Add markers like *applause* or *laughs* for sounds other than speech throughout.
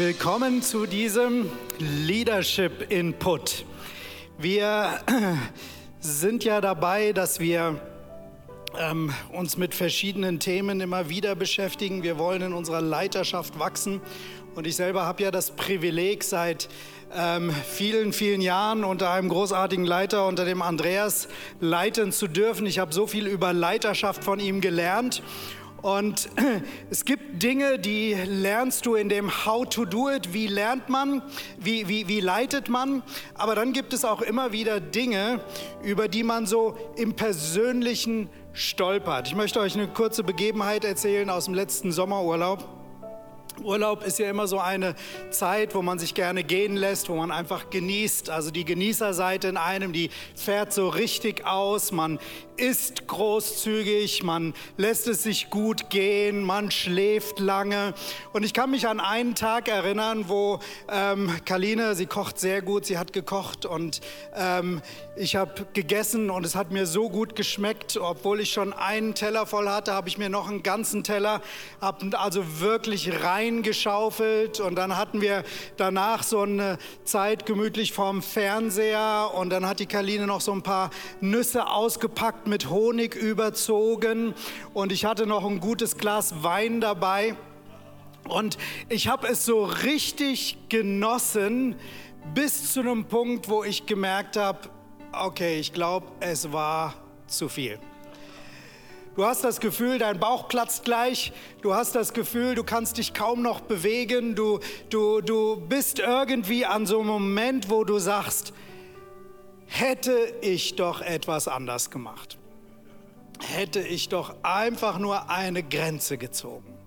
Willkommen zu diesem Leadership Input. Wir *clears throat* sind ja dabei, dass wir ähm, uns mit verschiedenen Themen immer wieder beschäftigen. Wir wollen in unserer Leiterschaft wachsen. Und ich selber habe ja das Privileg, seit ähm, vielen, vielen Jahren unter einem großartigen Leiter, unter dem Andreas, leiten zu dürfen. Ich habe so viel über Leiterschaft von ihm gelernt. Und *clears throat* es gibt Dinge, die lernst du in dem How to do it, wie lernt man, wie, wie, wie leitet man. Aber dann gibt es auch immer wieder Dinge, über die man so im persönlichen stolpert. Ich möchte euch eine kurze Begebenheit erzählen aus dem letzten Sommerurlaub. Urlaub ist ja immer so eine Zeit, wo man sich gerne gehen lässt, wo man einfach genießt. Also die Genießerseite in einem, die fährt so richtig aus. Man isst großzügig, man lässt es sich gut gehen, man schläft lange. Und ich kann mich an einen Tag erinnern, wo ähm, Kaline, sie kocht sehr gut, sie hat gekocht und ähm, ich habe gegessen und es hat mir so gut geschmeckt. Obwohl ich schon einen Teller voll hatte, habe ich mir noch einen ganzen Teller, habe also wirklich reingeschaufelt und dann hatten wir danach so eine Zeit gemütlich vorm Fernseher und dann hat die Kaline noch so ein paar Nüsse ausgepackt mit Honig überzogen und ich hatte noch ein gutes Glas Wein dabei. Und ich habe es so richtig genossen bis zu einem Punkt, wo ich gemerkt habe, okay, ich glaube, es war zu viel. Du hast das Gefühl, dein Bauch platzt gleich. Du hast das Gefühl, du kannst dich kaum noch bewegen. Du, du, du bist irgendwie an so einem Moment, wo du sagst, hätte ich doch etwas anders gemacht hätte ich doch einfach nur eine Grenze gezogen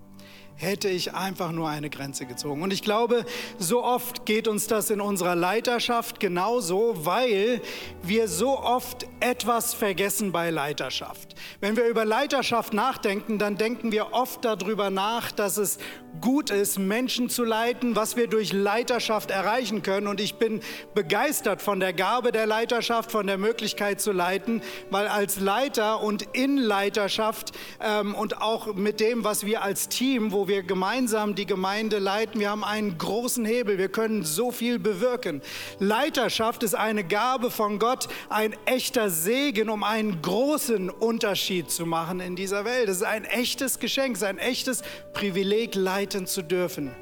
hätte ich einfach nur eine Grenze gezogen. Und ich glaube, so oft geht uns das in unserer Leiterschaft genauso, weil wir so oft etwas vergessen bei Leiterschaft. Wenn wir über Leiterschaft nachdenken, dann denken wir oft darüber nach, dass es gut ist, Menschen zu leiten, was wir durch Leiterschaft erreichen können. Und ich bin begeistert von der Gabe der Leiterschaft, von der Möglichkeit zu leiten, weil als Leiter und in Leiterschaft ähm, und auch mit dem, was wir als Team, wo wir gemeinsam die Gemeinde leiten, wir haben einen großen Hebel. Wir können so viel bewirken. Leiterschaft ist eine Gabe von Gott, ein echter Segen, um einen großen Unterschied zu machen in dieser Welt. Es ist ein echtes Geschenk, es ist ein echtes Privileg, leiten zu dürfen.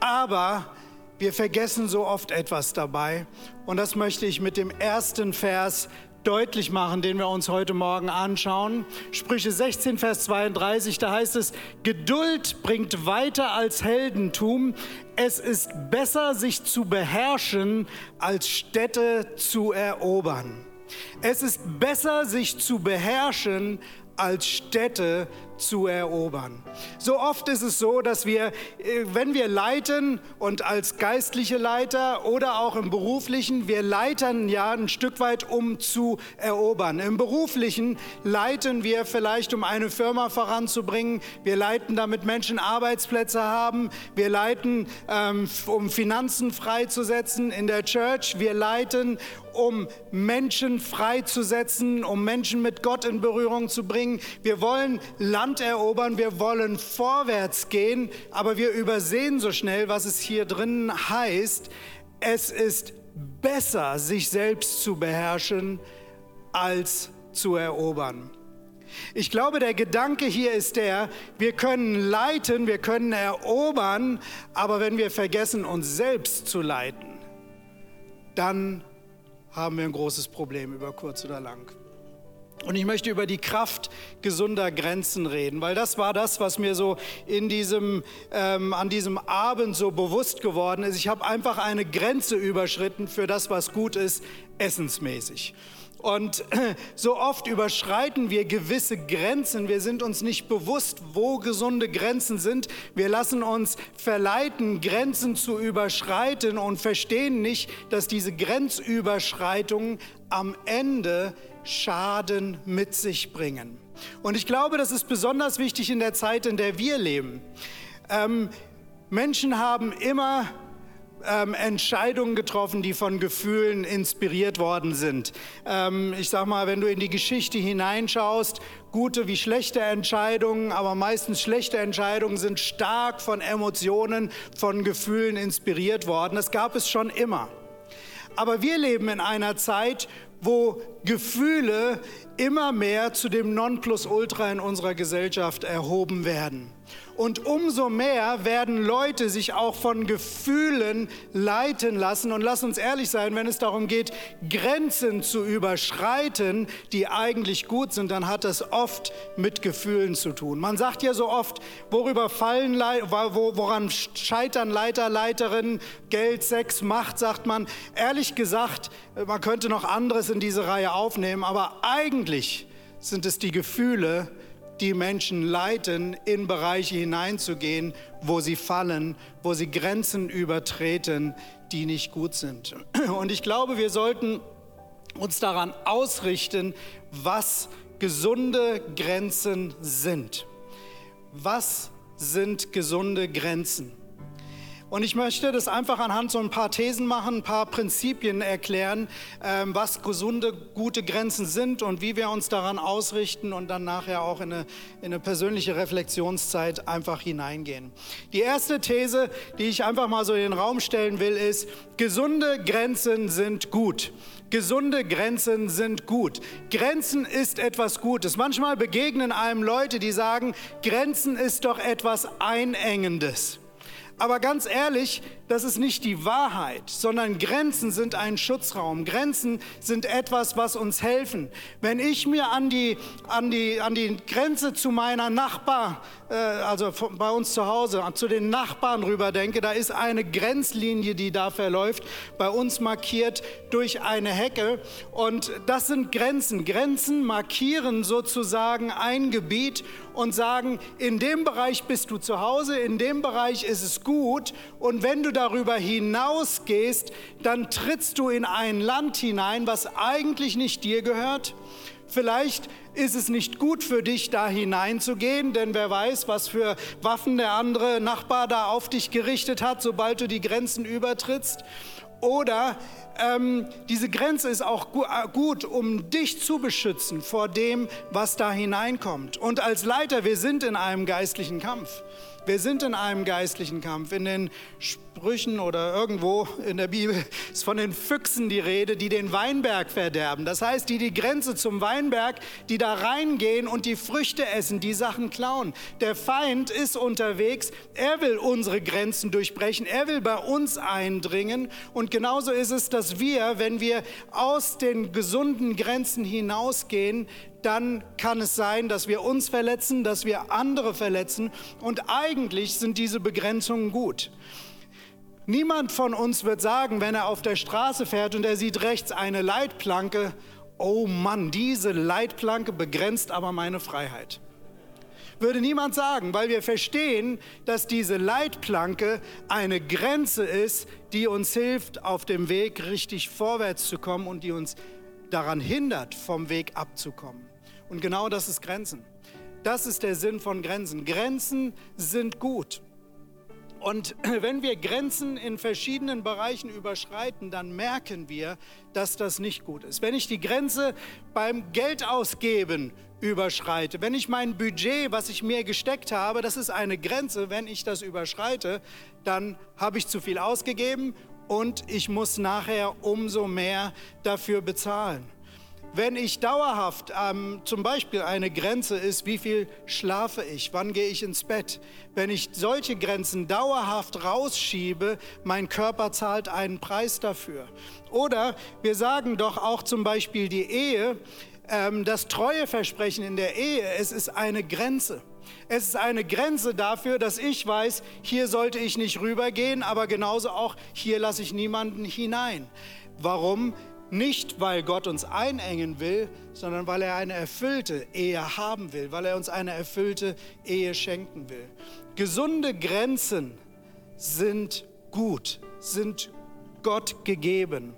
Aber wir vergessen so oft etwas dabei. Und das möchte ich mit dem ersten Vers deutlich machen, den wir uns heute Morgen anschauen. Sprüche 16, Vers 32, da heißt es, Geduld bringt weiter als Heldentum. Es ist besser, sich zu beherrschen, als Städte zu erobern. Es ist besser, sich zu beherrschen, als Städte zu erobern. So oft ist es so, dass wir, äh, wenn wir leiten und als geistliche Leiter oder auch im beruflichen, wir leiten ja ein Stück weit, um zu erobern. Im beruflichen leiten wir vielleicht, um eine Firma voranzubringen. Wir leiten, damit Menschen Arbeitsplätze haben. Wir leiten, ähm, um Finanzen freizusetzen in der Church. Wir leiten, um Menschen freizusetzen, um Menschen mit Gott in Berührung zu bringen. Wir wollen Land Land erobern, wir wollen vorwärts gehen, aber wir übersehen so schnell, was es hier drin heißt. Es ist besser, sich selbst zu beherrschen, als zu erobern. Ich glaube, der Gedanke hier ist der, wir können leiten, wir können erobern, aber wenn wir vergessen, uns selbst zu leiten, dann haben wir ein großes Problem über kurz oder lang. Und ich möchte über die Kraft gesunder Grenzen reden, weil das war das, was mir so in diesem, ähm, an diesem Abend so bewusst geworden ist. Ich habe einfach eine Grenze überschritten für das, was gut ist, essensmäßig. Und *clears throat* so oft überschreiten wir gewisse Grenzen. Wir sind uns nicht bewusst, wo gesunde Grenzen sind. Wir lassen uns verleiten, Grenzen zu überschreiten und verstehen nicht, dass diese Grenzüberschreitungen am Ende Schaden mit sich bringen. Und ich glaube, das ist besonders wichtig in der Zeit, in der wir leben. Ähm, Menschen haben immer ähm, Entscheidungen getroffen, die von Gefühlen inspiriert worden sind. Ähm, ich sag mal, wenn du in die Geschichte hineinschaust, gute wie schlechte Entscheidungen, aber meistens schlechte Entscheidungen sind stark von Emotionen, von Gefühlen inspiriert worden. Das gab es schon immer. Aber wir leben in einer Zeit, wo Gefühle immer mehr zu dem Nonplusultra in unserer Gesellschaft erhoben werden. Und umso mehr werden Leute sich auch von Gefühlen leiten lassen. Und lass uns ehrlich sein, wenn es darum geht, Grenzen zu überschreiten, die eigentlich gut sind, dann hat das oft mit Gefühlen zu tun. Man sagt ja so oft, worüber fallen, woran scheitern Leiter, Leiterinnen, Geld, Sex, Macht, sagt man. Ehrlich gesagt, man könnte noch anderes in diese Reihe aufnehmen, aber eigentlich sind es die Gefühle, die Menschen leiten, in Bereiche hineinzugehen, wo sie fallen, wo sie Grenzen übertreten, die nicht gut sind. *clears throat* Und ich glaube, wir sollten uns daran ausrichten, was gesunde Grenzen sind. Was sind gesunde Grenzen? Und ich möchte das einfach anhand so ein paar Thesen machen, ein paar Prinzipien erklären, ähm, was gesunde, gute Grenzen sind und wie wir uns daran ausrichten und dann nachher auch in eine, in eine persönliche Reflexionszeit einfach hineingehen. Die erste These, die ich einfach mal so in den Raum stellen will, ist, gesunde Grenzen sind gut. Gesunde Grenzen sind gut. Grenzen ist etwas Gutes. Manchmal begegnen einem Leute, die sagen, Grenzen ist doch etwas Einengendes. Aber ganz ehrlich, das ist nicht die Wahrheit, sondern Grenzen sind ein Schutzraum. Grenzen sind etwas, was uns helfen. Wenn ich mir an die, an die, an die Grenze zu meiner Nachbar, äh, also bei uns zu Hause, zu den Nachbarn rüber denke, da ist eine Grenzlinie, die da verläuft, bei uns markiert durch eine Hecke. Und das sind Grenzen. Grenzen markieren sozusagen ein Gebiet und sagen, in dem Bereich bist du zu Hause, in dem Bereich ist es gut. Und wenn du darüber hinausgehst, dann trittst du in ein Land hinein, was eigentlich nicht dir gehört. Vielleicht ist es nicht gut für dich, da hineinzugehen, denn wer weiß, was für Waffen der andere Nachbar da auf dich gerichtet hat, sobald du die Grenzen übertrittst. Oder ähm, diese Grenze ist auch äh, gut, um dich zu beschützen vor dem, was da hineinkommt. Und als Leiter, wir sind in einem geistlichen Kampf. Wir sind in einem geistlichen Kampf. In den Sprüchen oder irgendwo in der Bibel *laughs* ist von den Füchsen die Rede, die den Weinberg verderben. Das heißt, die die Grenze zum Weinberg, die da reingehen und die Früchte essen, die Sachen klauen. Der Feind ist unterwegs. Er will unsere Grenzen durchbrechen. Er will bei uns eindringen. Und genauso ist es, dass wir, wenn wir aus den gesunden Grenzen hinausgehen, dann kann es sein, dass wir uns verletzen, dass wir andere verletzen. Und eigentlich sind diese Begrenzungen gut. Niemand von uns wird sagen, wenn er auf der Straße fährt und er sieht rechts eine Leitplanke, oh Mann, diese Leitplanke begrenzt aber meine Freiheit. Würde niemand sagen, weil wir verstehen, dass diese Leitplanke eine Grenze ist, die uns hilft, auf dem Weg richtig vorwärts zu kommen und die uns daran hindert, vom Weg abzukommen. Und genau das ist Grenzen. Das ist der Sinn von Grenzen. Grenzen sind gut. Und *clears throat* wenn wir Grenzen in verschiedenen Bereichen überschreiten, dann merken wir, dass das nicht gut ist. Wenn ich die Grenze beim Geldausgeben überschreite, wenn ich mein Budget, was ich mir gesteckt habe, das ist eine Grenze, wenn ich das überschreite, dann habe ich zu viel ausgegeben und ich muss nachher umso mehr dafür bezahlen. Wenn ich dauerhaft ähm, zum Beispiel eine Grenze ist, wie viel schlafe ich, wann gehe ich ins Bett, wenn ich solche Grenzen dauerhaft rausschiebe, mein Körper zahlt einen Preis dafür. Oder wir sagen doch auch zum Beispiel die Ehe, ähm, das Treueversprechen in der Ehe, es ist eine Grenze. Es ist eine Grenze dafür, dass ich weiß, hier sollte ich nicht rübergehen, aber genauso auch hier lasse ich niemanden hinein. Warum? Nicht, weil Gott uns einengen will, sondern weil er eine erfüllte Ehe haben will, weil er uns eine erfüllte Ehe schenken will. Gesunde Grenzen sind gut, sind Gott gegeben.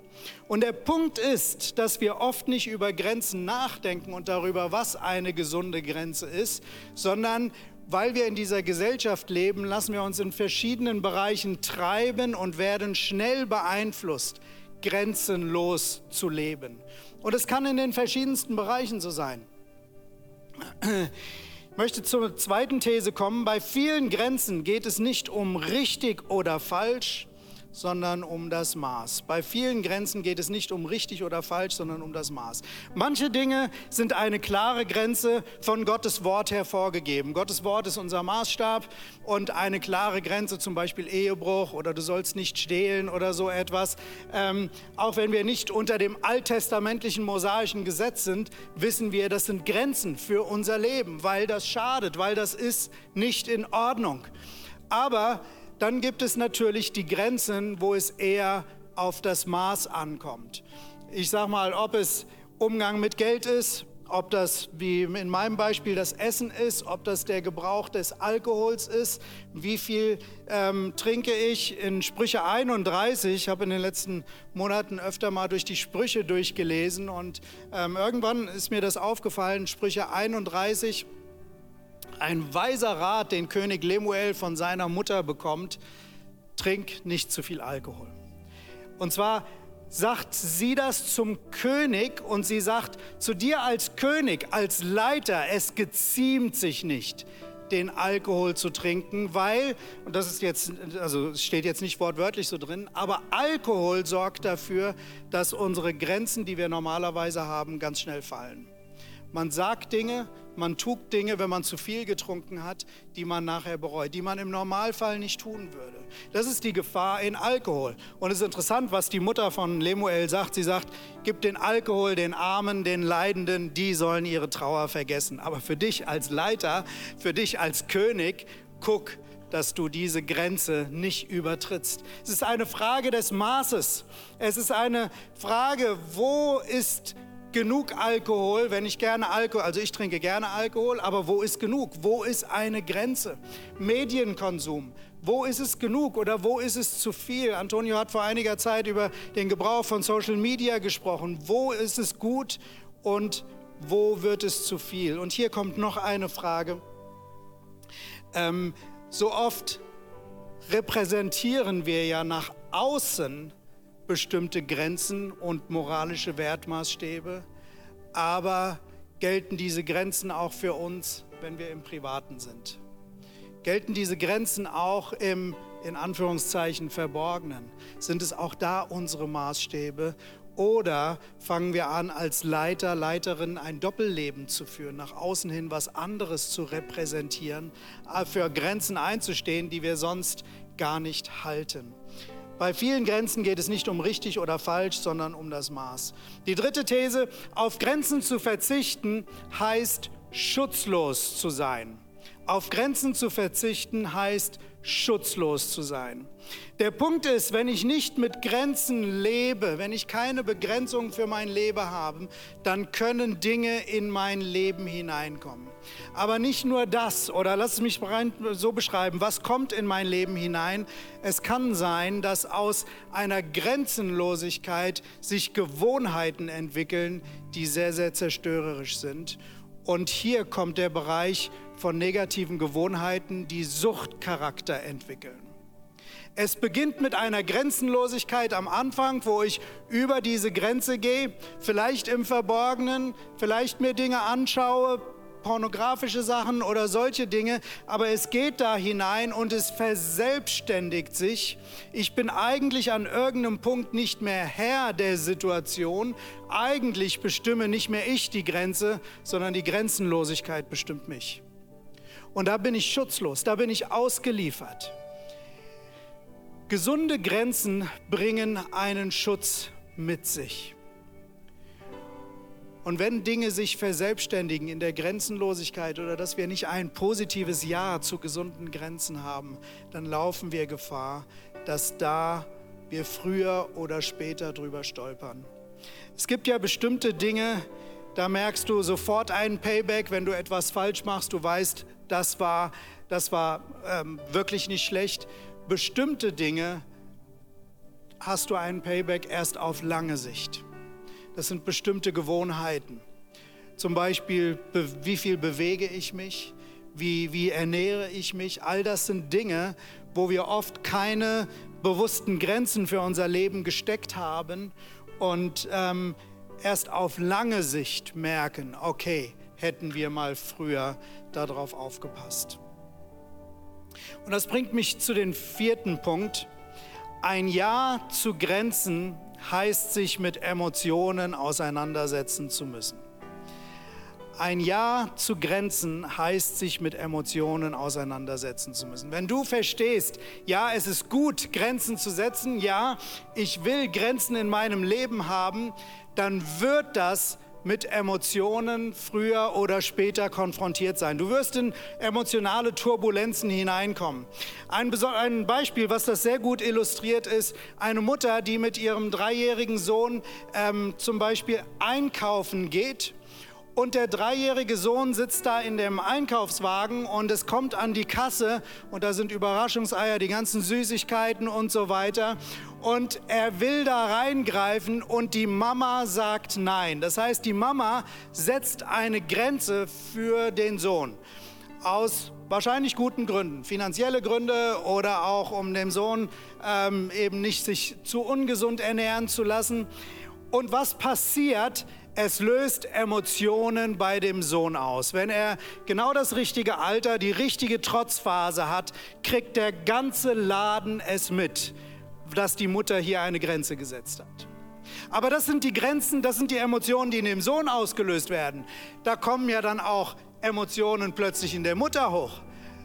Und der Punkt ist, dass wir oft nicht über Grenzen nachdenken und darüber, was eine gesunde Grenze ist, sondern weil wir in dieser Gesellschaft leben, lassen wir uns in verschiedenen Bereichen treiben und werden schnell beeinflusst, grenzenlos zu leben. Und es kann in den verschiedensten Bereichen so sein. Ich möchte zur zweiten These kommen. Bei vielen Grenzen geht es nicht um richtig oder falsch, sondern um das Maß. Bei vielen Grenzen geht es nicht um richtig oder falsch, sondern um das Maß. Manche Dinge sind eine klare Grenze von Gottes Wort hervorgegeben. Gottes Wort ist unser Maßstab und eine klare Grenze, zum Beispiel Ehebruch oder du sollst nicht stehlen oder so etwas. Ähm, auch wenn wir nicht unter dem alttestamentlichen mosaischen Gesetz sind, wissen wir, das sind Grenzen für unser Leben, weil das schadet, weil das ist nicht in Ordnung. Aber dann gibt es natürlich die Grenzen, wo es eher auf das Maß ankommt. Ich sage mal, ob es Umgang mit Geld ist, ob das wie in meinem Beispiel das Essen ist, ob das der Gebrauch des Alkohols ist, wie viel ähm, trinke ich in Sprüche 31. Ich habe in den letzten Monaten öfter mal durch die Sprüche durchgelesen und ähm, irgendwann ist mir das aufgefallen, Sprüche 31 ein weiser Rat, den König Lemuel von seiner Mutter bekommt, trink nicht zu viel Alkohol. Und zwar sagt sie das zum König und sie sagt zu dir als König, als Leiter, es geziemt sich nicht, den Alkohol zu trinken, weil, und das ist jetzt, also steht jetzt nicht wortwörtlich so drin, aber Alkohol sorgt dafür, dass unsere Grenzen, die wir normalerweise haben, ganz schnell fallen. Man sagt Dinge, man tut Dinge, wenn man zu viel getrunken hat, die man nachher bereut, die man im Normalfall nicht tun würde. Das ist die Gefahr in Alkohol. Und es ist interessant, was die Mutter von Lemuel sagt. Sie sagt, gib den Alkohol den Armen, den Leidenden, die sollen ihre Trauer vergessen. Aber für dich als Leiter, für dich als König, guck, dass du diese Grenze nicht übertrittst. Es ist eine Frage des Maßes. Es ist eine Frage, wo ist genug Alkohol, wenn ich gerne Alkohol, also ich trinke gerne Alkohol, aber wo ist genug? Wo ist eine Grenze? Medienkonsum, wo ist es genug oder wo ist es zu viel? Antonio hat vor einiger Zeit über den Gebrauch von Social Media gesprochen. Wo ist es gut und wo wird es zu viel? Und hier kommt noch eine Frage. Ähm, so oft repräsentieren wir ja nach außen bestimmte Grenzen und moralische Wertmaßstäbe, aber gelten diese Grenzen auch für uns, wenn wir im Privaten sind? Gelten diese Grenzen auch im, in Anführungszeichen, Verborgenen? Sind es auch da unsere Maßstäbe? Oder fangen wir an, als Leiter, Leiterin ein Doppelleben zu führen, nach außen hin was anderes zu repräsentieren, für Grenzen einzustehen, die wir sonst gar nicht halten? Bei vielen Grenzen geht es nicht um richtig oder falsch, sondern um das Maß. Die dritte These, auf Grenzen zu verzichten, heißt schutzlos zu sein. Auf Grenzen zu verzichten heißt schutzlos zu sein. Der Punkt ist, wenn ich nicht mit Grenzen lebe, wenn ich keine Begrenzung für mein Leben habe, dann können Dinge in mein Leben hineinkommen. Aber nicht nur das, oder lass es mich so beschreiben, was kommt in mein Leben hinein? Es kann sein, dass aus einer Grenzenlosigkeit sich Gewohnheiten entwickeln, die sehr, sehr zerstörerisch sind. Und hier kommt der Bereich von negativen Gewohnheiten, die Suchtcharakter entwickeln. Es beginnt mit einer Grenzenlosigkeit am Anfang, wo ich über diese Grenze gehe, vielleicht im Verborgenen, vielleicht mir Dinge anschaue, pornografische Sachen oder solche Dinge, aber es geht da hinein und es verselbstständigt sich. Ich bin eigentlich an irgendeinem Punkt nicht mehr Herr der Situation. Eigentlich bestimme nicht mehr ich die Grenze, sondern die Grenzenlosigkeit bestimmt mich. Und da bin ich schutzlos, da bin ich ausgeliefert. Gesunde Grenzen bringen einen Schutz mit sich. Und wenn Dinge sich verselbstständigen in der Grenzenlosigkeit oder dass wir nicht ein positives Ja zu gesunden Grenzen haben, dann laufen wir Gefahr, dass da wir früher oder später drüber stolpern. Es gibt ja bestimmte Dinge, da merkst du sofort einen Payback, wenn du etwas falsch machst. Du weißt, das war, das war ähm, wirklich nicht schlecht. Bestimmte Dinge hast du einen Payback erst auf lange Sicht. Das sind bestimmte Gewohnheiten. Zum Beispiel, wie viel bewege ich mich? Wie, wie ernähre ich mich? All das sind Dinge, wo wir oft keine bewussten Grenzen für unser Leben gesteckt haben und ähm, erst auf lange Sicht merken, okay, hätten wir mal früher darauf aufgepasst. Und das bringt mich zu dem vierten Punkt. Ein Ja zu Grenzen heißt, sich mit Emotionen auseinandersetzen zu müssen. Ein Ja zu Grenzen heißt, sich mit Emotionen auseinandersetzen zu müssen. Wenn du verstehst, ja, es ist gut, Grenzen zu setzen, ja, ich will Grenzen in meinem Leben haben, dann wird das mit Emotionen früher oder später konfrontiert sein. Du wirst in emotionale Turbulenzen hineinkommen. Ein, ein, Beispiel, was das sehr gut illustriert, ist eine Mutter, die mit ihrem dreijährigen Sohn ähm, zum Beispiel einkaufen geht und der dreijährige Sohn sitzt da in dem Einkaufswagen und es kommt an die Kasse und da sind Überraschungseier, die ganzen Süßigkeiten und so weiter. Und er will da reingreifen und die Mama sagt nein. Das heißt, die Mama setzt eine Grenze für den Sohn aus wahrscheinlich guten Gründen, finanzielle Gründe oder auch um dem Sohn ähm, eben nicht sich zu ungesund ernähren zu lassen. Und was passiert? Es löst Emotionen bei dem Sohn aus. Wenn er genau das richtige Alter, die richtige Trotzphase hat, kriegt der ganze Laden es mit, dass die Mutter hier eine Grenze gesetzt hat. Aber das sind die Grenzen, das sind die Emotionen, die in dem Sohn ausgelöst werden. Da kommen ja dann auch Emotionen plötzlich in der Mutter hoch.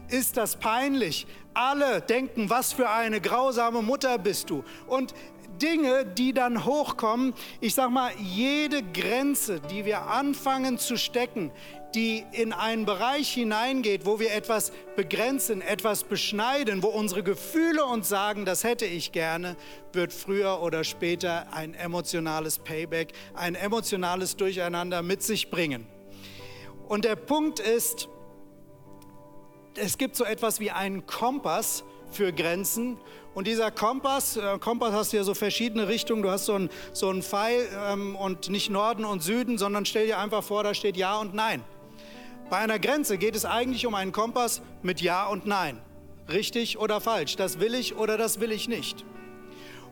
Ist das peinlich? Alle denken, was für eine grausame Mutter bist du. Und Dinge, die dann hochkommen. Ich sage mal, jede Grenze, die wir anfangen zu stecken, die in einen Bereich hineingeht, wo wir etwas begrenzen, etwas beschneiden, wo unsere Gefühle uns sagen, das hätte ich gerne, wird früher oder später ein emotionales Payback, ein emotionales Durcheinander mit sich bringen. Und der Punkt ist, es gibt so etwas wie einen Kompass für Grenzen und dieser Kompass, äh, Kompass hast du ja so verschiedene Richtungen. Du hast so einen, so einen Pfeil ähm, und nicht Norden und Süden, sondern stell dir einfach vor, da steht Ja und Nein. Bei einer Grenze geht es eigentlich um einen Kompass mit Ja und Nein. Richtig oder falsch, das will ich oder das will ich nicht.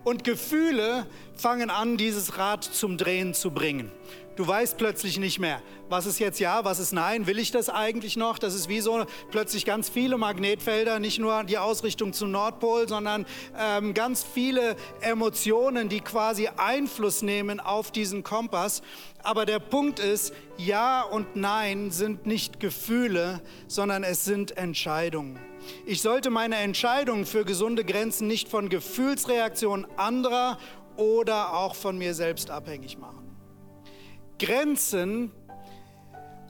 Und Gefühle fangen an, dieses Rad zum Drehen zu bringen. Du weißt plötzlich nicht mehr, was ist jetzt ja, was ist nein, will ich das eigentlich noch? Das ist wie so plötzlich ganz viele Magnetfelder, nicht nur die Ausrichtung zum Nordpol, sondern ähm, ganz viele Emotionen, die quasi Einfluss nehmen auf diesen Kompass. Aber der Punkt ist, ja und nein sind nicht Gefühle, sondern es sind Entscheidungen. Ich sollte meine Entscheidungen für gesunde Grenzen nicht von Gefühlsreaktionen anderer oder auch von mir selbst abhängig machen. Grenzen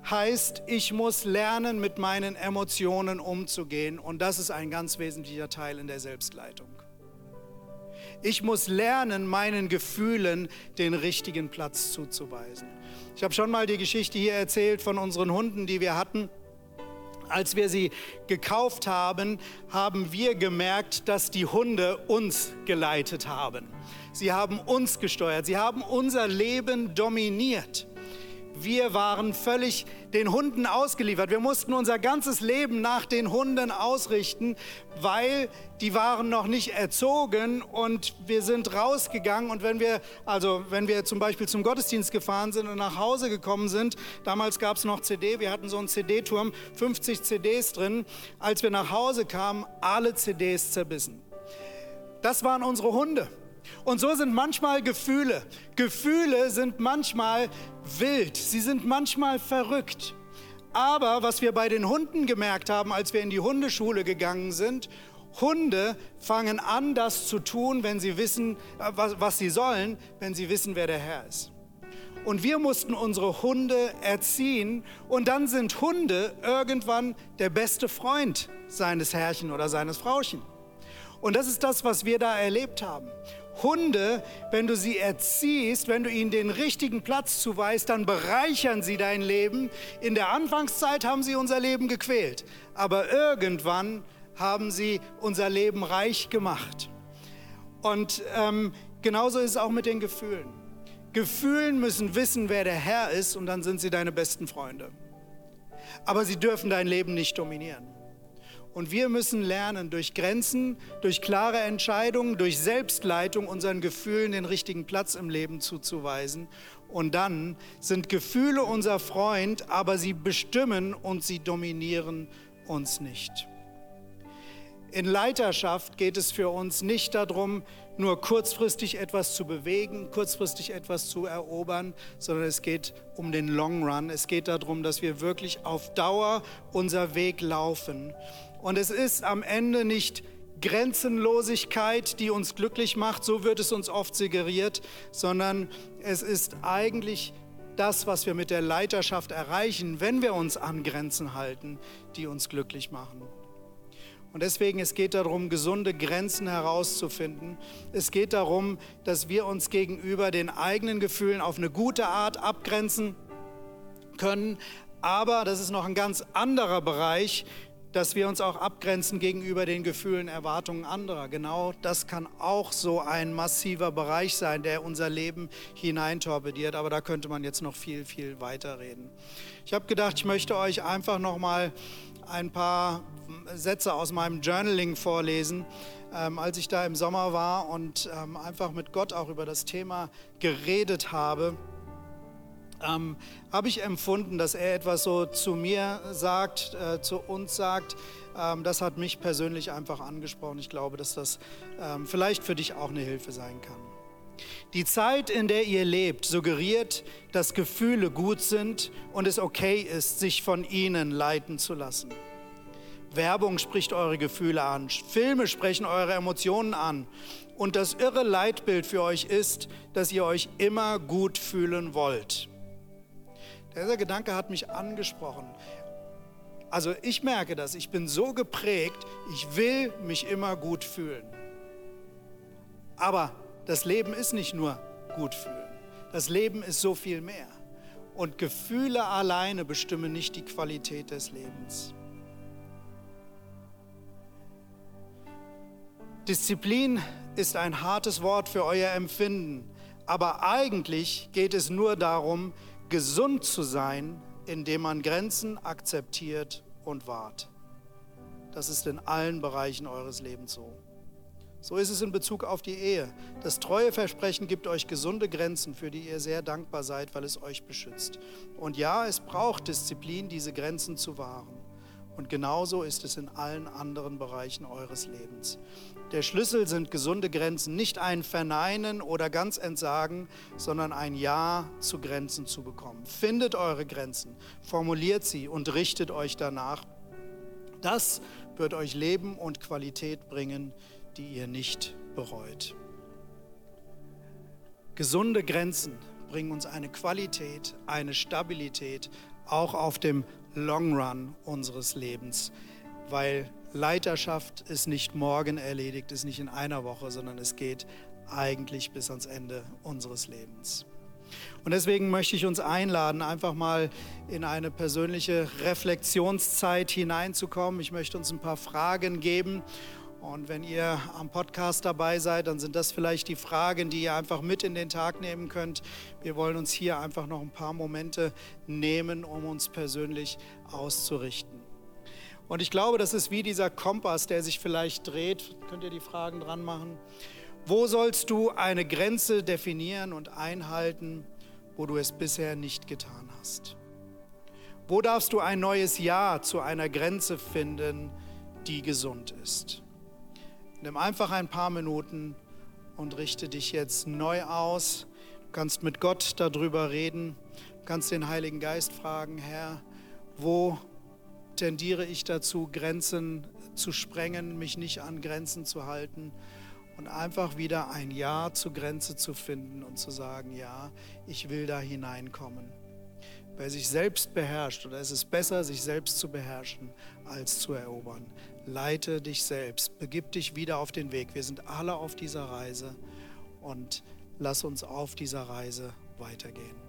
heißt, ich muss lernen, mit meinen Emotionen umzugehen und das ist ein ganz wesentlicher Teil in der Selbstleitung. Ich muss lernen, meinen Gefühlen den richtigen Platz zuzuweisen. Ich habe schon mal die Geschichte hier erzählt von unseren Hunden, die wir hatten. Als wir sie gekauft haben, haben wir gemerkt, dass die Hunde uns geleitet haben. Sie haben uns gesteuert. Sie haben unser Leben dominiert. Wir waren völlig den Hunden ausgeliefert. Wir mussten unser ganzes Leben nach den Hunden ausrichten, weil die waren noch nicht erzogen und wir sind rausgegangen. Und wenn wir, also wenn wir zum Beispiel zum Gottesdienst gefahren sind und nach Hause gekommen sind, damals gab es noch CD, wir hatten so einen CD-Turm, 50 CDs drin. Als wir nach Hause kamen, alle CDs zerbissen. Das waren unsere Hunde. Und so sind manchmal Gefühle. Gefühle sind manchmal wild, sie sind manchmal verrückt. Aber was wir bei den Hunden gemerkt haben, als wir in die Hundeschule gegangen sind, Hunde fangen an, das zu tun, wenn sie wissen, äh, was, was sie sollen, wenn sie wissen, wer der Herr ist. Und wir mussten unsere Hunde erziehen und dann sind Hunde irgendwann der beste Freund seines Herrchen oder seines Frauchen. Und das ist das, was wir da erlebt haben. Hunde, wenn du sie erziehst, wenn du ihnen den richtigen Platz zuweist, dann bereichern sie dein Leben. In der Anfangszeit haben sie unser Leben gequält, aber irgendwann haben sie unser Leben reich gemacht. Und ähm, genauso ist es auch mit den Gefühlen. Gefühlen müssen wissen, wer der Herr ist und dann sind sie deine besten Freunde. aber sie dürfen dein Leben nicht dominieren. Und wir müssen lernen, durch Grenzen, durch klare Entscheidungen, durch Selbstleitung unseren Gefühlen den richtigen Platz im Leben zuzuweisen. Und dann sind Gefühle unser Freund, aber sie bestimmen und sie dominieren uns nicht. In Leiterschaft geht es für uns nicht darum, nur kurzfristig etwas zu bewegen, kurzfristig etwas zu erobern, sondern es geht um den Long Run. Es geht darum, dass wir wirklich auf Dauer unser Weg laufen. Und es ist am Ende nicht Grenzenlosigkeit, die uns glücklich macht, so wird es uns oft suggeriert, sondern es ist eigentlich das, was wir mit der Leiterschaft erreichen, wenn wir uns an Grenzen halten, die uns glücklich machen. Und deswegen, es geht darum, gesunde Grenzen herauszufinden. Es geht darum, dass wir uns gegenüber den eigenen Gefühlen auf eine gute Art abgrenzen können. Aber das ist noch ein ganz anderer Bereich, dass wir uns auch abgrenzen gegenüber den Gefühlen, Erwartungen anderer. Genau das kann auch so ein massiver Bereich sein, der unser Leben hineintorpediert. Aber da könnte man jetzt noch viel, viel weiter reden. Ich habe gedacht, ich möchte euch einfach noch mal ein paar Sätze aus meinem Journaling vorlesen, ähm, als ich da im Sommer war und ähm, einfach mit Gott auch über das Thema geredet habe. Ähm, habe ich empfunden, dass er etwas so zu mir sagt, äh, zu uns sagt. Ähm, das hat mich persönlich einfach angesprochen. Ich glaube, dass das ähm, vielleicht für dich auch eine Hilfe sein kann. Die Zeit, in der ihr lebt, suggeriert, dass Gefühle gut sind und es okay ist, sich von ihnen leiten zu lassen. Werbung spricht eure Gefühle an, Filme sprechen eure Emotionen an. Und das irre Leitbild für euch ist, dass ihr euch immer gut fühlen wollt. Dieser Gedanke hat mich angesprochen. Also ich merke das, ich bin so geprägt, ich will mich immer gut fühlen. Aber das Leben ist nicht nur gut fühlen. Das Leben ist so viel mehr. Und Gefühle alleine bestimmen nicht die Qualität des Lebens. Disziplin ist ein hartes Wort für euer Empfinden, aber eigentlich geht es nur darum, gesund zu sein, indem man Grenzen akzeptiert und wahrt. Das ist in allen Bereichen eures Lebens so. So ist es in Bezug auf die Ehe. Das Treueversprechen gibt euch gesunde Grenzen, für die ihr sehr dankbar seid, weil es euch beschützt. Und ja, es braucht Disziplin, diese Grenzen zu wahren. Und genauso ist es in allen anderen Bereichen eures Lebens. Der Schlüssel sind gesunde Grenzen, nicht ein Verneinen oder ganz Entsagen, sondern ein Ja zu Grenzen zu bekommen. Findet eure Grenzen, formuliert sie und richtet euch danach. Das wird euch Leben und Qualität bringen, die ihr nicht bereut. Gesunde Grenzen bringen uns eine Qualität, eine Stabilität, auch auf dem Long Run unseres Lebens, weil Leiterschaft ist nicht morgen erledigt, ist nicht in einer Woche, sondern es geht eigentlich bis ans Ende unseres Lebens. Und deswegen möchte ich uns einladen, einfach mal in eine persönliche Reflexionszeit hineinzukommen. Ich möchte uns ein paar Fragen geben und wenn ihr am Podcast dabei seid, dann sind das vielleicht die Fragen, die ihr einfach mit in den Tag nehmen könnt. Wir wollen uns hier einfach noch ein paar Momente nehmen, um uns persönlich auszurichten. Und ich glaube, das ist wie dieser Kompass, der sich vielleicht dreht. Könnt ihr die Fragen dran machen? Wo sollst du eine Grenze definieren und einhalten, wo du es bisher nicht getan hast? Wo darfst du ein neues Ja zu einer Grenze finden, die gesund ist? Nimm einfach ein paar Minuten und richte dich jetzt neu aus. Du kannst mit Gott darüber reden. Du kannst den Heiligen Geist fragen, Herr, wo tendiere ich dazu, Grenzen zu sprengen, mich nicht an Grenzen zu halten und einfach wieder ein Ja zur Grenze zu finden und zu sagen, ja, ich will da hineinkommen. Wer sich selbst beherrscht, oder es ist besser, sich selbst zu beherrschen, als zu erobern. Leite dich selbst, begib dich wieder auf den Weg. Wir sind alle auf dieser Reise und lass uns auf dieser Reise weitergehen.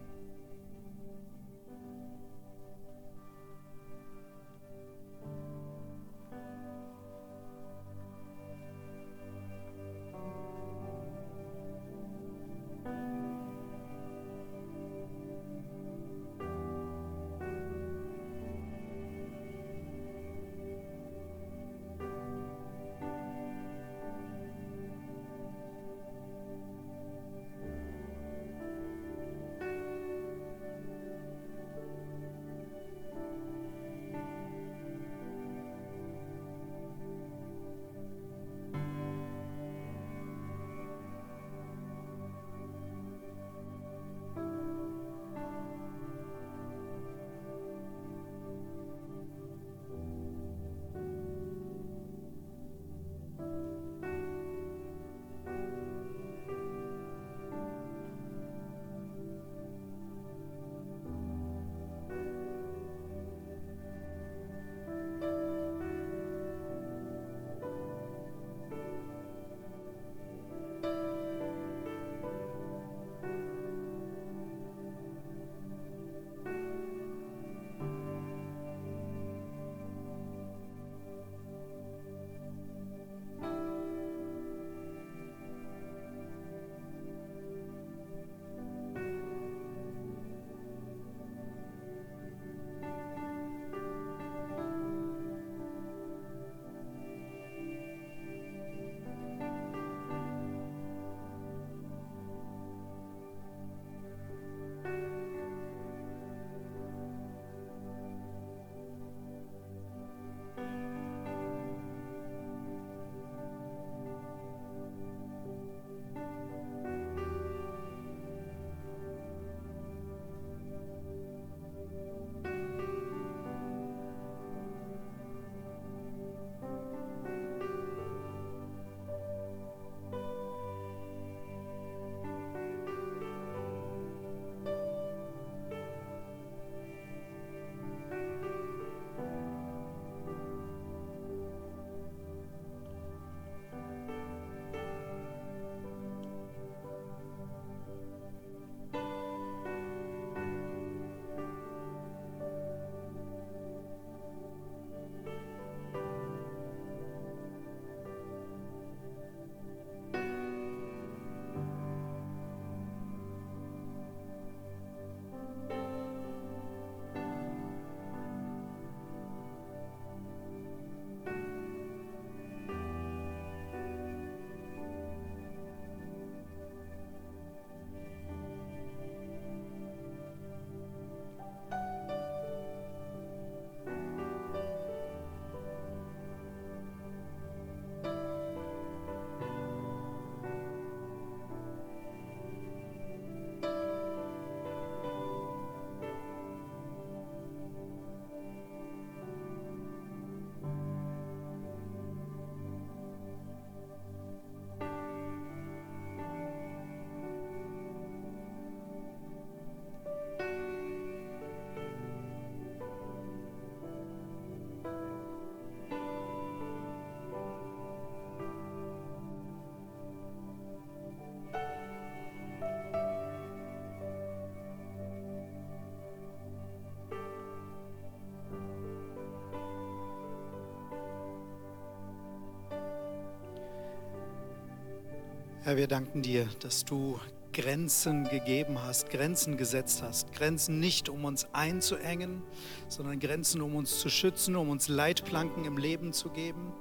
Herr, wir danken dir, dass du Grenzen gegeben hast, Grenzen gesetzt hast. Grenzen nicht, um uns einzuengen, sondern Grenzen, um uns zu schützen, um uns Leitplanken im Leben zu geben.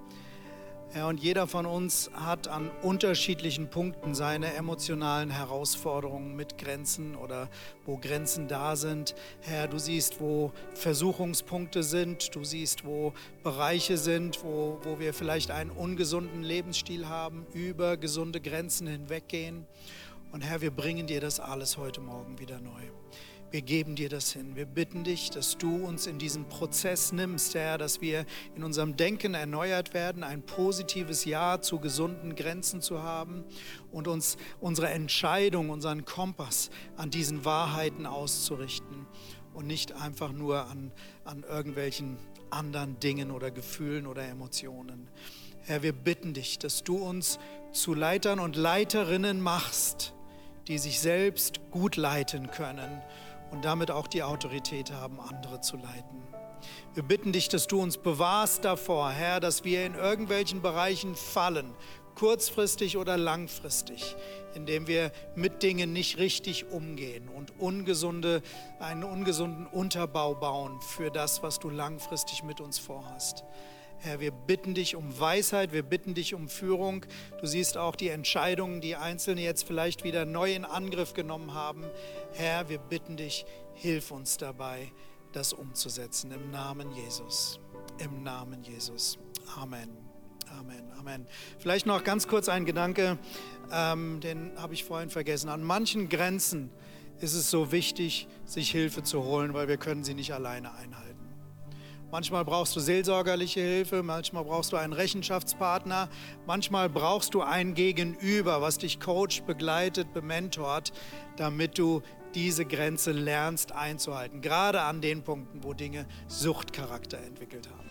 Herr, und jeder von uns hat an unterschiedlichen Punkten seine emotionalen Herausforderungen mit Grenzen oder wo Grenzen da sind. Herr, du siehst, wo Versuchungspunkte sind, du siehst, wo Bereiche sind, wo, wo wir vielleicht einen ungesunden Lebensstil haben, über gesunde Grenzen hinweggehen. Und Herr, wir bringen dir das alles heute Morgen wieder neu. Wir geben dir das hin. Wir bitten dich, dass du uns in diesen Prozess nimmst, Herr, dass wir in unserem Denken erneuert werden, ein positives Ja zu gesunden Grenzen zu haben und uns unsere Entscheidung, unseren Kompass an diesen Wahrheiten auszurichten und nicht einfach nur an, an irgendwelchen anderen Dingen oder Gefühlen oder Emotionen. Herr, wir bitten dich, dass du uns zu Leitern und Leiterinnen machst, die sich selbst gut leiten können und damit auch die Autorität haben, andere zu leiten. Wir bitten dich, dass du uns bewahrst davor, Herr, dass wir in irgendwelchen Bereichen fallen, kurzfristig oder langfristig, indem wir mit Dingen nicht richtig umgehen und ungesunde, einen ungesunden Unterbau bauen für das, was du langfristig mit uns vorhast. Herr, wir bitten dich um Weisheit, wir bitten dich um Führung. Du siehst auch die Entscheidungen, die Einzelne jetzt vielleicht wieder neu in Angriff genommen haben. Herr, wir bitten dich, hilf uns dabei, das umzusetzen. Im Namen Jesus. Im Namen Jesus. Amen. Amen. Amen. Vielleicht noch ganz kurz ein Gedanke, ähm, den habe ich vorhin vergessen. An manchen Grenzen ist es so wichtig, sich Hilfe zu holen, weil wir können sie nicht alleine einhalten. Manchmal brauchst du seelsorgerliche Hilfe, manchmal brauchst du einen Rechenschaftspartner, manchmal brauchst du ein Gegenüber, was dich coacht, begleitet, bementort, damit du diese Grenze lernst einzuhalten. Gerade an den Punkten, wo Dinge Suchtcharakter entwickelt haben.